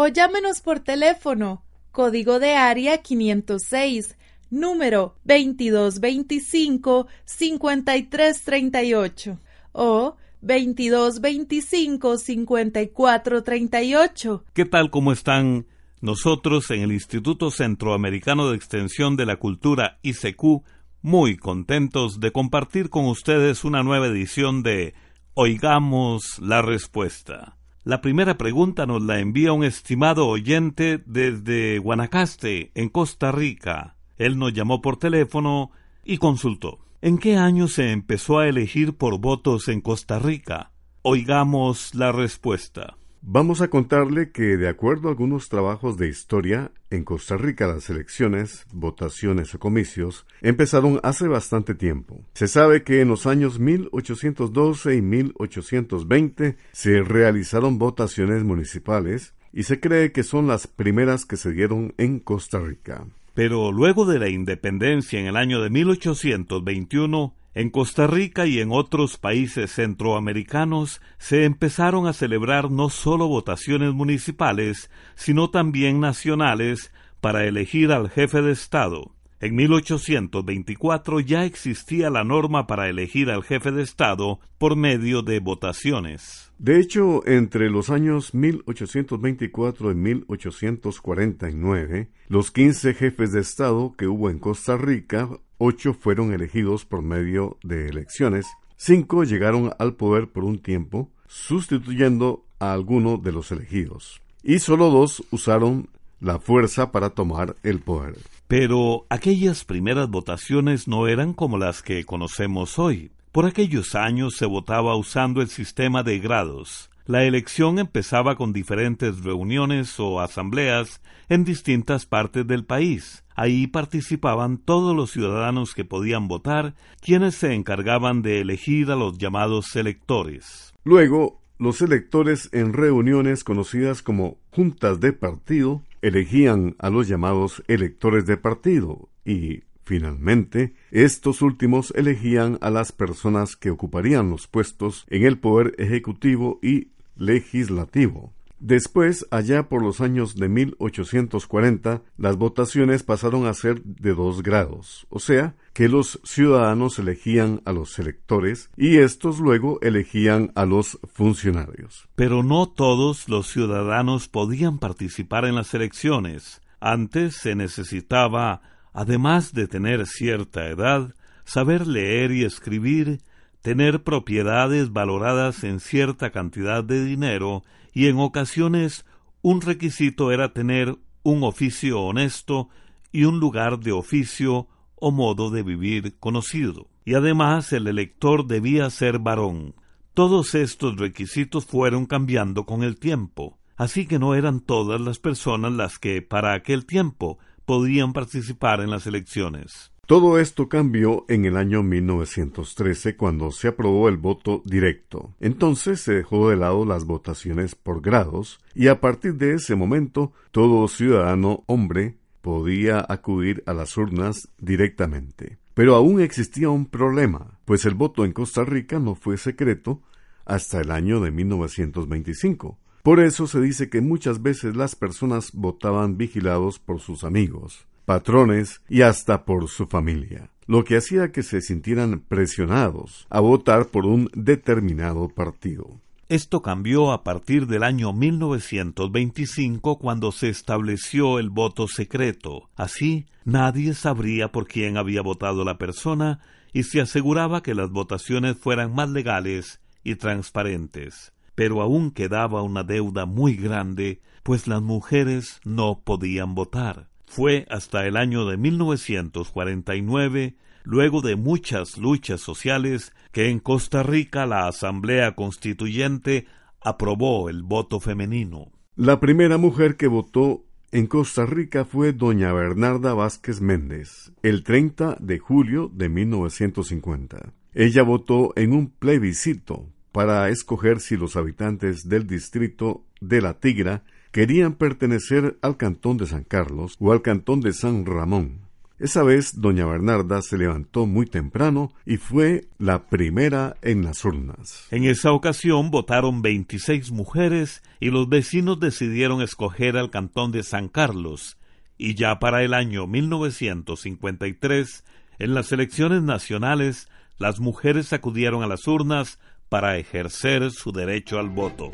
O llámenos por teléfono, código de área 506, número 2225-5338 o 2225-5438. ¿Qué tal? ¿Cómo están? Nosotros en el Instituto Centroamericano de Extensión de la Cultura ICQ muy contentos de compartir con ustedes una nueva edición de Oigamos la Respuesta. La primera pregunta nos la envía un estimado oyente desde Guanacaste, en Costa Rica. Él nos llamó por teléfono y consultó. ¿En qué año se empezó a elegir por votos en Costa Rica? Oigamos la respuesta. Vamos a contarle que, de acuerdo a algunos trabajos de historia, en Costa Rica las elecciones, votaciones o comicios empezaron hace bastante tiempo. Se sabe que en los años 1812 y 1820 se realizaron votaciones municipales y se cree que son las primeras que se dieron en Costa Rica. Pero luego de la independencia en el año de 1821, en Costa Rica y en otros países centroamericanos se empezaron a celebrar no solo votaciones municipales, sino también nacionales para elegir al jefe de Estado. En 1824 ya existía la norma para elegir al jefe de Estado por medio de votaciones. De hecho, entre los años 1824 y 1849, los 15 jefes de Estado que hubo en Costa Rica, ocho fueron elegidos por medio de elecciones, cinco llegaron al poder por un tiempo, sustituyendo a alguno de los elegidos, y solo dos usaron la fuerza para tomar el poder. Pero aquellas primeras votaciones no eran como las que conocemos hoy. Por aquellos años se votaba usando el sistema de grados. La elección empezaba con diferentes reuniones o asambleas en distintas partes del país. Ahí participaban todos los ciudadanos que podían votar, quienes se encargaban de elegir a los llamados electores. Luego, los electores en reuniones conocidas como juntas de partido elegían a los llamados electores de partido y, finalmente, estos últimos elegían a las personas que ocuparían los puestos en el poder ejecutivo y legislativo. Después, allá por los años de 1840, las votaciones pasaron a ser de dos grados, o sea, que los ciudadanos elegían a los electores y estos luego elegían a los funcionarios. Pero no todos los ciudadanos podían participar en las elecciones. Antes se necesitaba, además de tener cierta edad, saber leer y escribir, tener propiedades valoradas en cierta cantidad de dinero y en ocasiones un requisito era tener un oficio honesto y un lugar de oficio o modo de vivir conocido. Y además el elector debía ser varón. Todos estos requisitos fueron cambiando con el tiempo. así que no eran todas las personas las que para aquel tiempo podían participar en las elecciones. Todo esto cambió en el año 1913 cuando se aprobó el voto directo. Entonces se dejó de lado las votaciones por grados y a partir de ese momento todo ciudadano hombre podía acudir a las urnas directamente. Pero aún existía un problema, pues el voto en Costa Rica no fue secreto hasta el año de 1925. Por eso se dice que muchas veces las personas votaban vigilados por sus amigos patrones y hasta por su familia, lo que hacía que se sintieran presionados a votar por un determinado partido. Esto cambió a partir del año 1925 cuando se estableció el voto secreto. Así, nadie sabría por quién había votado la persona y se aseguraba que las votaciones fueran más legales y transparentes. Pero aún quedaba una deuda muy grande, pues las mujeres no podían votar. Fue hasta el año de 1949, luego de muchas luchas sociales, que en Costa Rica la Asamblea Constituyente aprobó el voto femenino. La primera mujer que votó en Costa Rica fue doña Bernarda Vázquez Méndez, el 30 de julio de 1950. Ella votó en un plebiscito para escoger si los habitantes del distrito de La Tigra querían pertenecer al cantón de San Carlos o al cantón de San Ramón. Esa vez doña Bernarda se levantó muy temprano y fue la primera en las urnas. En esa ocasión votaron 26 mujeres y los vecinos decidieron escoger al cantón de San Carlos, y ya para el año 1953, en las elecciones nacionales, las mujeres acudieron a las urnas para ejercer su derecho al voto.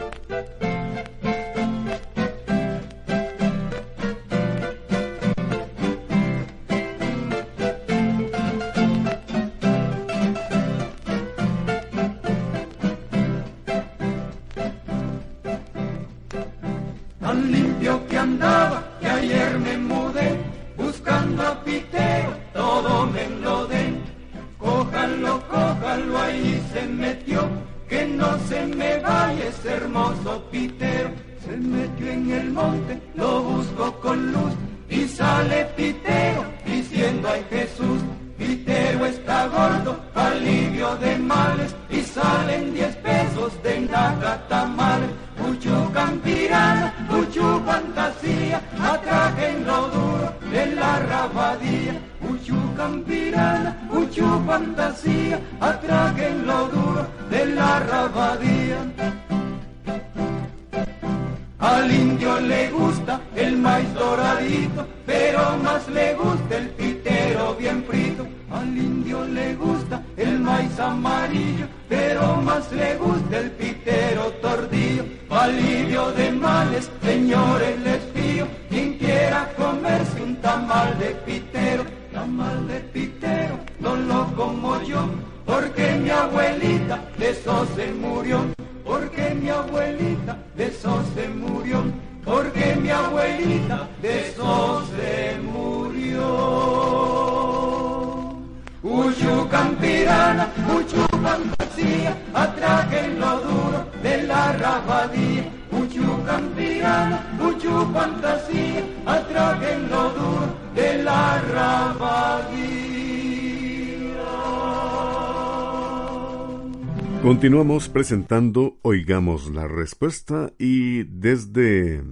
fantasía, atraquen lo duro de la rabadía. Al indio le gusta el maíz doradito, pero más le gusta el pitero bien frito. Al indio le gusta el maíz amarillo, pero más le gusta el pitero tordillo. Alivio de males, señores, les porque mi abuelita de eso se murió, porque mi abuelita de eso se murió, porque mi abuelita de eso se murió. Uyucampirana, Uchucampacía, atraquen lo duro de la rabadía. Uchucampirana, Uchufantasía, atraquen lo duro de la rabadía. Continuamos presentando Oigamos la Respuesta y desde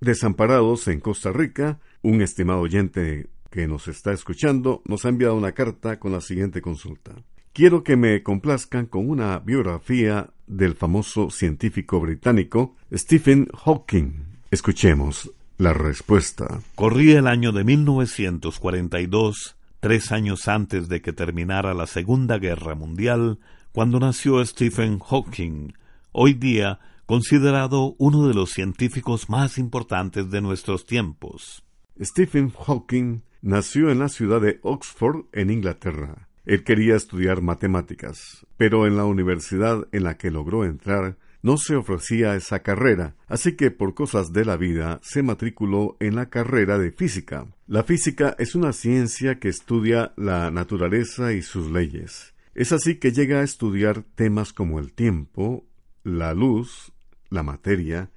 Desamparados en Costa Rica, un estimado oyente que nos está escuchando nos ha enviado una carta con la siguiente consulta. Quiero que me complazcan con una biografía del famoso científico británico Stephen Hawking. Escuchemos la respuesta. Corría el año de 1942, tres años antes de que terminara la Segunda Guerra Mundial, cuando nació Stephen Hawking, hoy día considerado uno de los científicos más importantes de nuestros tiempos. Stephen Hawking nació en la ciudad de Oxford, en Inglaterra. Él quería estudiar matemáticas, pero en la universidad en la que logró entrar no se ofrecía esa carrera, así que por cosas de la vida se matriculó en la carrera de física. La física es una ciencia que estudia la naturaleza y sus leyes. Es así que llega a estudiar temas como el tiempo, la luz, la materia,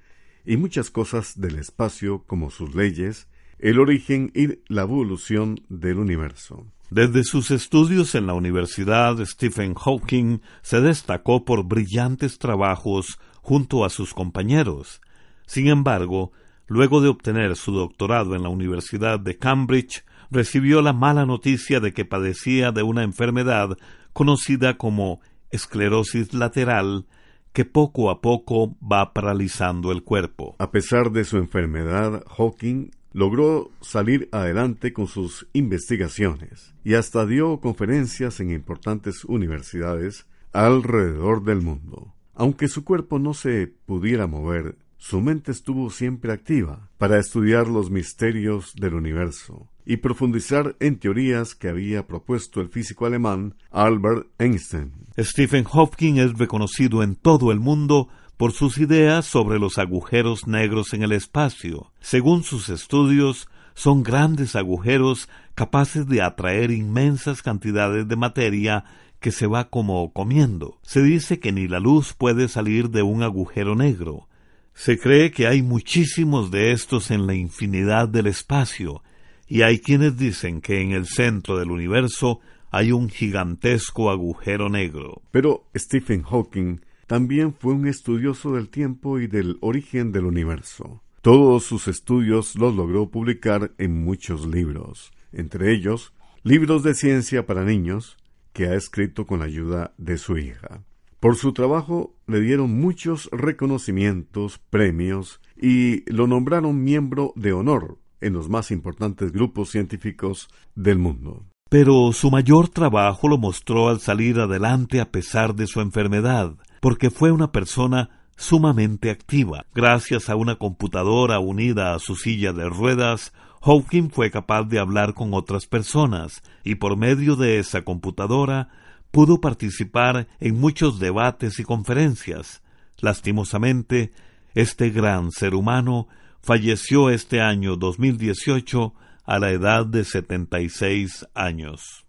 y muchas cosas del espacio como sus leyes, el origen y la evolución del universo. Desde sus estudios en la universidad, Stephen Hawking se destacó por brillantes trabajos junto a sus compañeros. Sin embargo, luego de obtener su doctorado en la Universidad de Cambridge, recibió la mala noticia de que padecía de una enfermedad conocida como esclerosis lateral que poco a poco va paralizando el cuerpo. A pesar de su enfermedad, Hawking logró salir adelante con sus investigaciones y hasta dio conferencias en importantes universidades alrededor del mundo. Aunque su cuerpo no se pudiera mover, su mente estuvo siempre activa para estudiar los misterios del universo y profundizar en teorías que había propuesto el físico alemán Albert Einstein. Stephen Hawking es reconocido en todo el mundo por sus ideas sobre los agujeros negros en el espacio. Según sus estudios, son grandes agujeros capaces de atraer inmensas cantidades de materia que se va como comiendo. Se dice que ni la luz puede salir de un agujero negro. Se cree que hay muchísimos de estos en la infinidad del espacio, y hay quienes dicen que en el centro del universo hay un gigantesco agujero negro. Pero Stephen Hawking también fue un estudioso del tiempo y del origen del universo. Todos sus estudios los logró publicar en muchos libros, entre ellos libros de ciencia para niños, que ha escrito con la ayuda de su hija. Por su trabajo le dieron muchos reconocimientos, premios y lo nombraron miembro de honor en los más importantes grupos científicos del mundo. Pero su mayor trabajo lo mostró al salir adelante a pesar de su enfermedad porque fue una persona sumamente activa. Gracias a una computadora unida a su silla de ruedas, Hawking fue capaz de hablar con otras personas y por medio de esa computadora pudo participar en muchos debates y conferencias. Lastimosamente, este gran ser humano falleció este año 2018 a la edad de 76 años.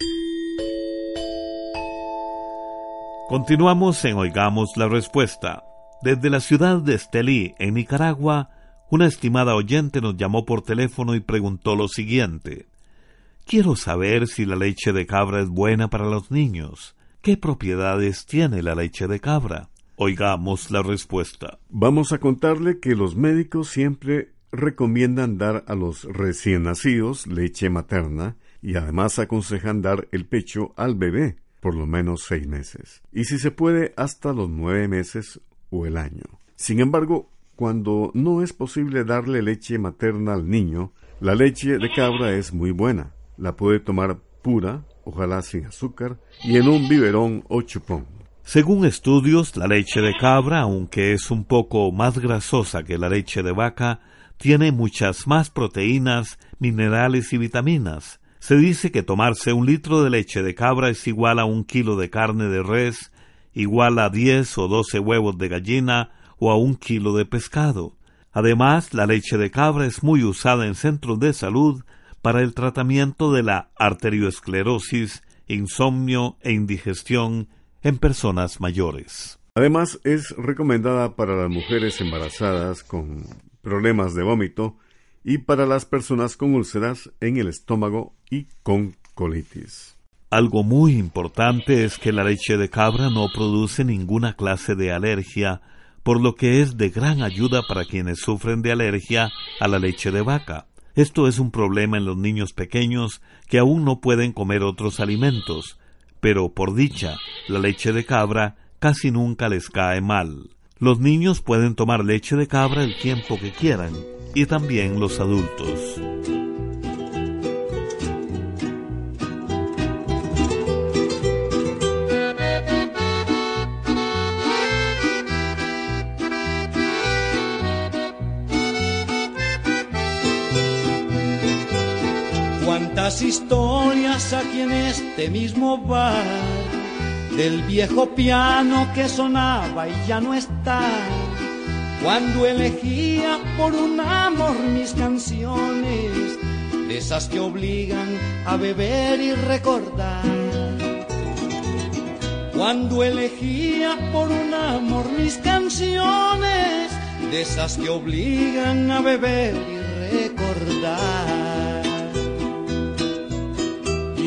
Continuamos en Oigamos la Respuesta. Desde la ciudad de Estelí, en Nicaragua, una estimada oyente nos llamó por teléfono y preguntó lo siguiente. Quiero saber si la leche de cabra es buena para los niños. ¿Qué propiedades tiene la leche de cabra? Oigamos la respuesta. Vamos a contarle que los médicos siempre recomiendan dar a los recién nacidos leche materna y además aconsejan dar el pecho al bebé por lo menos seis meses, y si se puede hasta los nueve meses o el año. Sin embargo, cuando no es posible darle leche materna al niño, la leche de cabra es muy buena. La puede tomar pura, ojalá sin azúcar, y en un biberón o chupón. Según estudios, la leche de cabra, aunque es un poco más grasosa que la leche de vaca, tiene muchas más proteínas, minerales y vitaminas, se dice que tomarse un litro de leche de cabra es igual a un kilo de carne de res, igual a diez o doce huevos de gallina o a un kilo de pescado. Además, la leche de cabra es muy usada en centros de salud para el tratamiento de la arteriosclerosis, insomnio e indigestión en personas mayores. Además, es recomendada para las mujeres embarazadas con problemas de vómito y para las personas con úlceras en el estómago y con colitis. Algo muy importante es que la leche de cabra no produce ninguna clase de alergia, por lo que es de gran ayuda para quienes sufren de alergia a la leche de vaca. Esto es un problema en los niños pequeños que aún no pueden comer otros alimentos, pero por dicha, la leche de cabra casi nunca les cae mal. Los niños pueden tomar leche de cabra el tiempo que quieran, y también los adultos. Cuántas historias aquí en este mismo bar del viejo piano que sonaba y ya no está cuando elegía por un amor mis canciones, de esas que obligan a beber y recordar. Cuando elegía por un amor mis canciones, de esas que obligan a beber y recordar.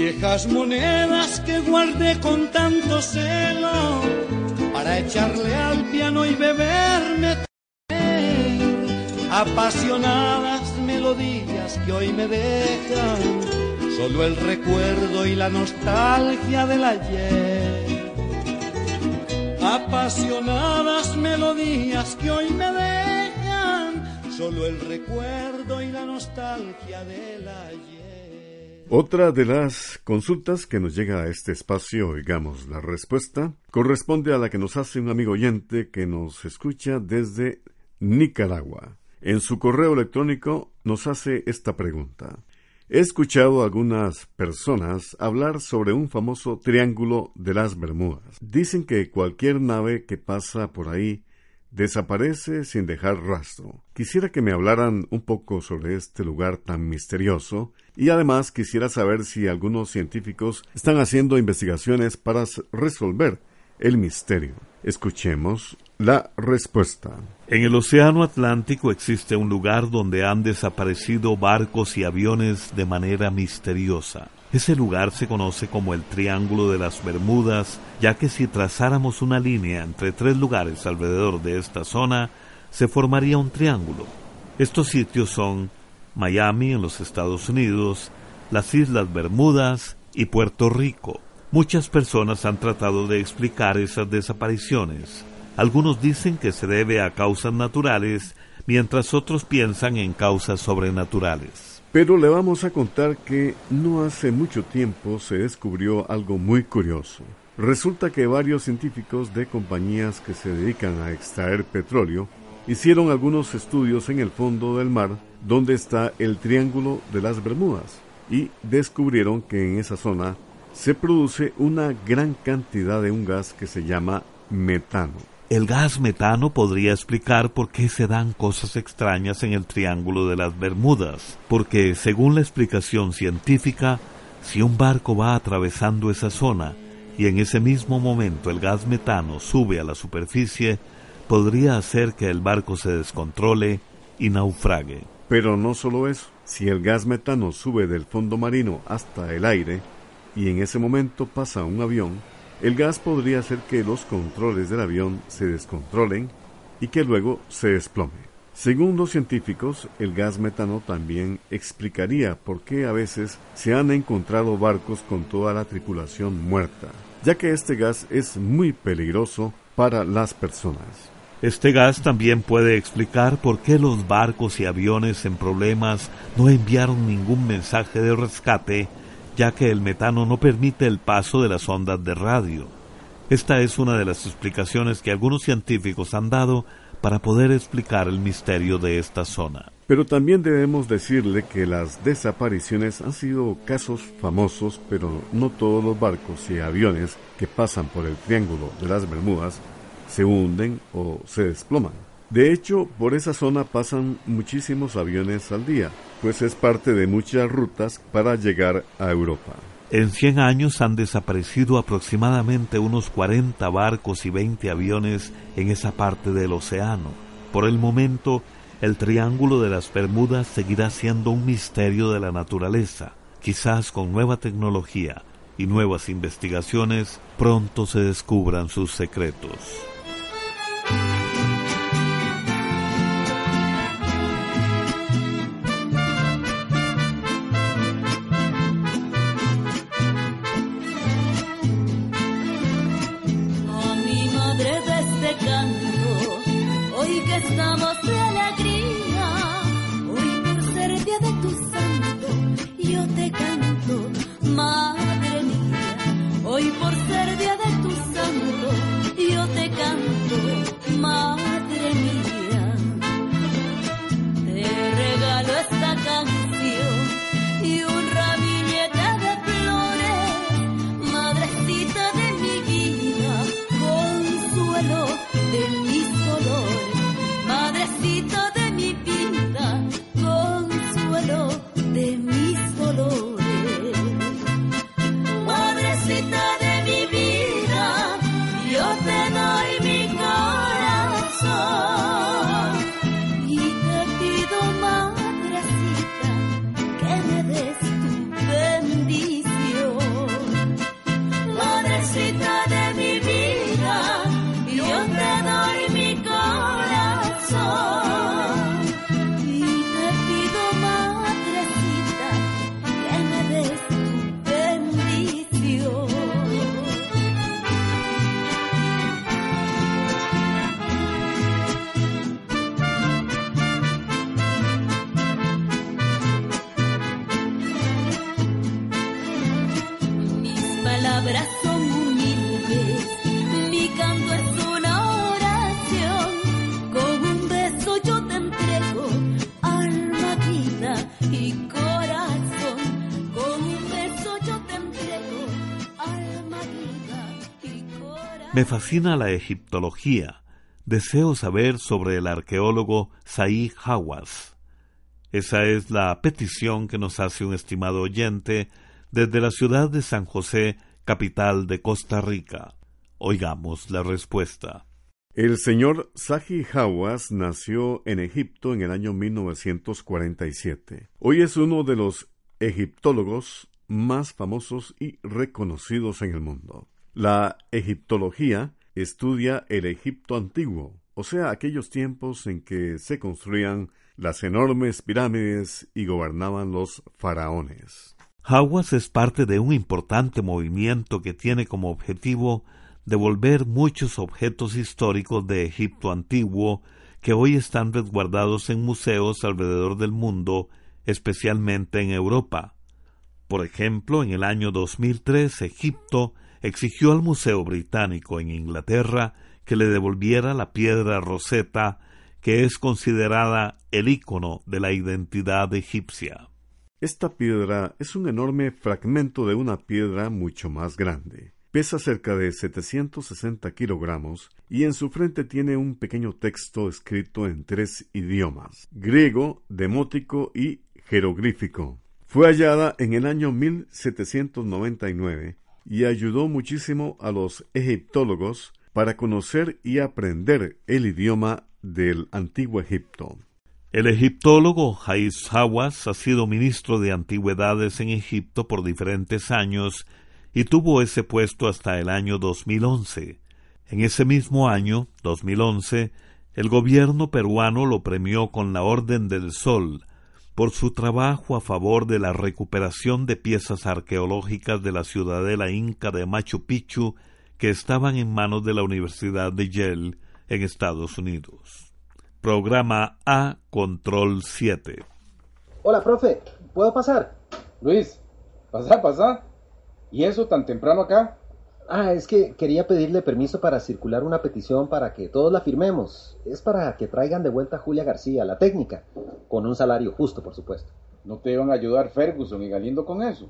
Viejas monedas que guardé con tanto celo para echarle al piano y beberme. Apasionadas melodías que hoy me dejan solo el recuerdo y la nostalgia del ayer. Apasionadas melodías que hoy me dejan solo el recuerdo y la nostalgia del ayer. Otra de las consultas que nos llega a este espacio, oigamos la respuesta, corresponde a la que nos hace un amigo oyente que nos escucha desde Nicaragua. En su correo electrónico nos hace esta pregunta. He escuchado a algunas personas hablar sobre un famoso triángulo de las Bermudas. Dicen que cualquier nave que pasa por ahí desaparece sin dejar rastro. Quisiera que me hablaran un poco sobre este lugar tan misterioso y además quisiera saber si algunos científicos están haciendo investigaciones para resolver el misterio. Escuchemos la respuesta. En el Océano Atlántico existe un lugar donde han desaparecido barcos y aviones de manera misteriosa. Ese lugar se conoce como el Triángulo de las Bermudas, ya que si trazáramos una línea entre tres lugares alrededor de esta zona, se formaría un triángulo. Estos sitios son Miami en los Estados Unidos, las Islas Bermudas y Puerto Rico. Muchas personas han tratado de explicar esas desapariciones. Algunos dicen que se debe a causas naturales, mientras otros piensan en causas sobrenaturales. Pero le vamos a contar que no hace mucho tiempo se descubrió algo muy curioso. Resulta que varios científicos de compañías que se dedican a extraer petróleo hicieron algunos estudios en el fondo del mar donde está el Triángulo de las Bermudas y descubrieron que en esa zona se produce una gran cantidad de un gas que se llama metano. El gas metano podría explicar por qué se dan cosas extrañas en el Triángulo de las Bermudas, porque según la explicación científica, si un barco va atravesando esa zona y en ese mismo momento el gas metano sube a la superficie, podría hacer que el barco se descontrole y naufrague. Pero no solo eso, si el gas metano sube del fondo marino hasta el aire, y en ese momento pasa un avión, el gas podría hacer que los controles del avión se descontrolen y que luego se desplome. Según los científicos, el gas metano también explicaría por qué a veces se han encontrado barcos con toda la tripulación muerta, ya que este gas es muy peligroso para las personas. Este gas también puede explicar por qué los barcos y aviones en problemas no enviaron ningún mensaje de rescate ya que el metano no permite el paso de las ondas de radio. Esta es una de las explicaciones que algunos científicos han dado para poder explicar el misterio de esta zona. Pero también debemos decirle que las desapariciones han sido casos famosos, pero no todos los barcos y aviones que pasan por el Triángulo de las Bermudas se hunden o se desploman. De hecho, por esa zona pasan muchísimos aviones al día, pues es parte de muchas rutas para llegar a Europa. En 100 años han desaparecido aproximadamente unos 40 barcos y 20 aviones en esa parte del océano. Por el momento, el Triángulo de las Bermudas seguirá siendo un misterio de la naturaleza. Quizás con nueva tecnología y nuevas investigaciones pronto se descubran sus secretos. estamos de alegría. Hoy por ser día de tu santo, yo te canto, madre mía. Hoy por Me fascina la egiptología. Deseo saber sobre el arqueólogo Said Hawass. Esa es la petición que nos hace un estimado oyente desde la ciudad de San José, capital de Costa Rica. Oigamos la respuesta. El señor Saji Hawass nació en Egipto en el año 1947. Hoy es uno de los egiptólogos más famosos y reconocidos en el mundo. La egiptología estudia el Egipto antiguo, o sea, aquellos tiempos en que se construían las enormes pirámides y gobernaban los faraones. Hawass es parte de un importante movimiento que tiene como objetivo devolver muchos objetos históricos de Egipto antiguo que hoy están resguardados en museos alrededor del mundo, especialmente en Europa. Por ejemplo, en el año 2003 Egipto exigió al Museo Británico en Inglaterra que le devolviera la piedra roseta que es considerada el ícono de la identidad egipcia. Esta piedra es un enorme fragmento de una piedra mucho más grande. Pesa cerca de 760 kilogramos y en su frente tiene un pequeño texto escrito en tres idiomas, griego, demótico y jeroglífico. Fue hallada en el año 1799 y ayudó muchísimo a los egiptólogos para conocer y aprender el idioma del antiguo Egipto. El egiptólogo Haiz Hawass ha sido ministro de Antigüedades en Egipto por diferentes años y tuvo ese puesto hasta el año 2011. En ese mismo año, 2011, el gobierno peruano lo premió con la Orden del Sol por su trabajo a favor de la recuperación de piezas arqueológicas de la ciudadela inca de Machu Picchu que estaban en manos de la Universidad de Yale en Estados Unidos. Programa A Control 7. Hola, profe, ¿puedo pasar? Luis, pasa, pasa. ¿Y eso tan temprano acá? Ah, es que quería pedirle permiso para circular una petición para que todos la firmemos. Es para que traigan de vuelta a Julia García, la técnica, con un salario justo, por supuesto. ¿No te iban a ayudar Ferguson y Galindo con eso?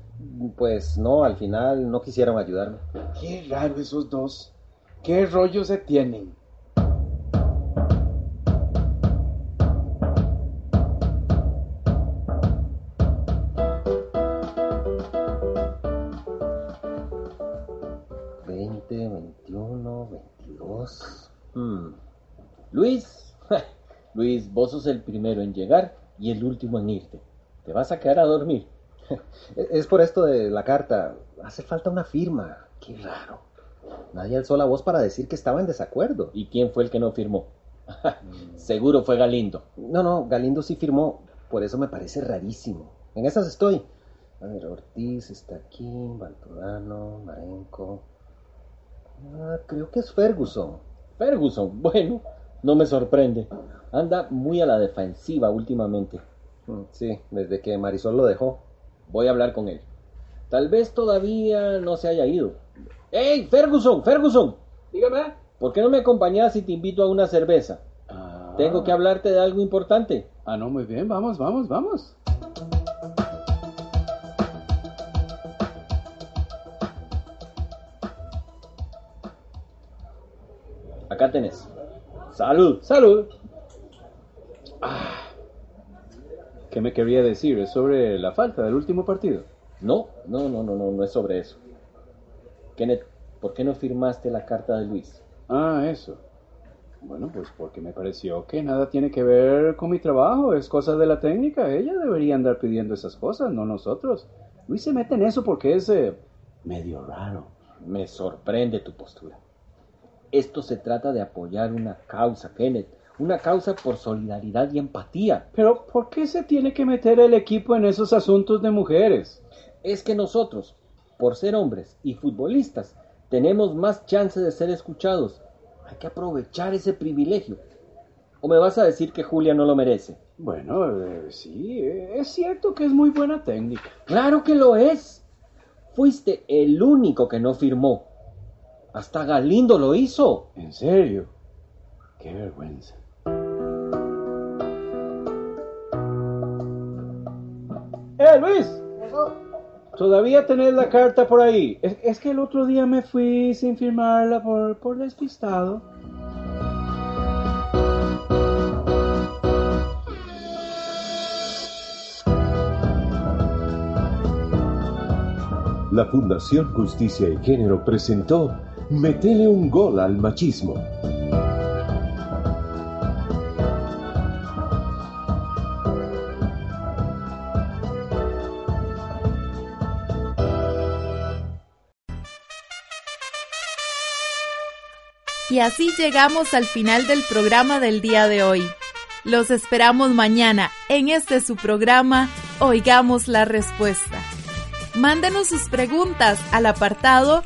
Pues no, al final no quisieron ayudarme. Qué raro esos dos. ¿Qué rollo se tienen? Hmm. Luis, Luis, vos sos el primero en llegar y el último en irte. Te vas a quedar a dormir. es por esto de la carta. Hace falta una firma. Qué raro. Nadie alzó la voz para decir que estaba en desacuerdo. ¿Y quién fue el que no firmó? Seguro fue Galindo. No, no, Galindo sí firmó. Por eso me parece rarísimo. En esas estoy. A ver, Ortiz está aquí, Baltodano, Marenco. Ah, creo que es Ferguson. Ferguson, bueno, no me sorprende. Anda muy a la defensiva últimamente. Mm, sí, desde que Marisol lo dejó. Voy a hablar con él. Tal vez todavía no se haya ido. ¡Ey, Ferguson! ¡Ferguson! Dígame. ¿Por qué no me acompañas si te invito a una cerveza? Ah. Tengo que hablarte de algo importante. Ah, no, muy bien. Vamos, vamos, vamos. Acá tenés. Salud. Salud. Ah. ¿Qué me quería decir? ¿Es sobre la falta del último partido? No, no, no, no, no, no es sobre eso. Kenneth, ¿por qué no firmaste la carta de Luis? Ah, eso. Bueno, pues porque me pareció que nada tiene que ver con mi trabajo, es cosa de la técnica. Ella debería andar pidiendo esas cosas, no nosotros. Luis se mete en eso porque es eh, medio raro. Me sorprende tu postura. Esto se trata de apoyar una causa, Kenneth. Una causa por solidaridad y empatía. Pero ¿por qué se tiene que meter el equipo en esos asuntos de mujeres? Es que nosotros, por ser hombres y futbolistas, tenemos más chance de ser escuchados. Hay que aprovechar ese privilegio. ¿O me vas a decir que Julia no lo merece? Bueno, eh, sí, eh, es cierto que es muy buena técnica. Claro que lo es. Fuiste el único que no firmó. Hasta Galindo lo hizo. ¿En serio? Qué vergüenza. ¡Eh, Luis! Todavía tenés la carta por ahí. Es, es que el otro día me fui sin firmarla por, por despistado. La Fundación Justicia y Género presentó Metele un gol al machismo. Y así llegamos al final del programa del día de hoy. Los esperamos mañana en este su programa Oigamos la Respuesta. Mándenos sus preguntas al apartado